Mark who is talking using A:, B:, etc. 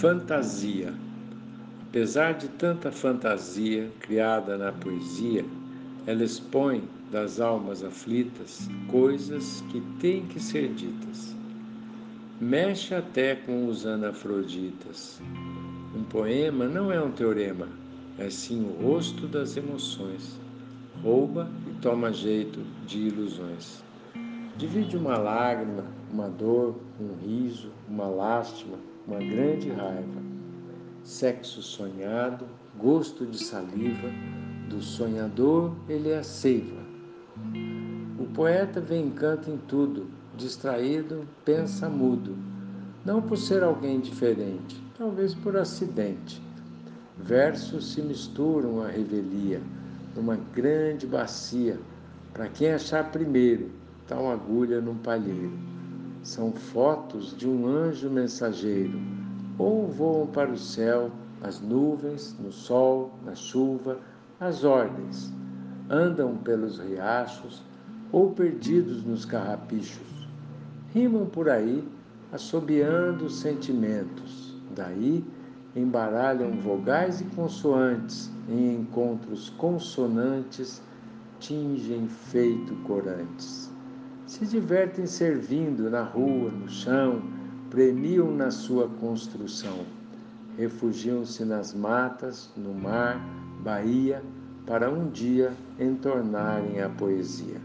A: Fantasia. Apesar de tanta fantasia criada na poesia, ela expõe das almas aflitas coisas que têm que ser ditas. Mexe até com os anafroditas. Um poema não é um teorema, é sim o rosto das emoções. Rouba e toma jeito de ilusões. Divide uma lágrima, uma dor, um riso, uma lástima, uma grande raiva. Sexo sonhado, gosto de saliva, do sonhador ele é a seiva. O poeta vê encanto em tudo, distraído, pensa mudo, não por ser alguém diferente, talvez por acidente. Versos se misturam à revelia, numa grande bacia, para quem achar primeiro, tal agulha num palheiro. São fotos de um anjo mensageiro, ou voam para o céu, as nuvens, no sol, na chuva, as ordens. Andam pelos riachos ou perdidos nos carrapichos. Rimam por aí, assobiando sentimentos. Daí embaralham vogais e consoantes em encontros consonantes, tingem feito corantes se divertem servindo na rua, no chão, premiam na sua construção. Refugiam-se nas matas, no mar, Bahia, para um dia entornarem a poesia.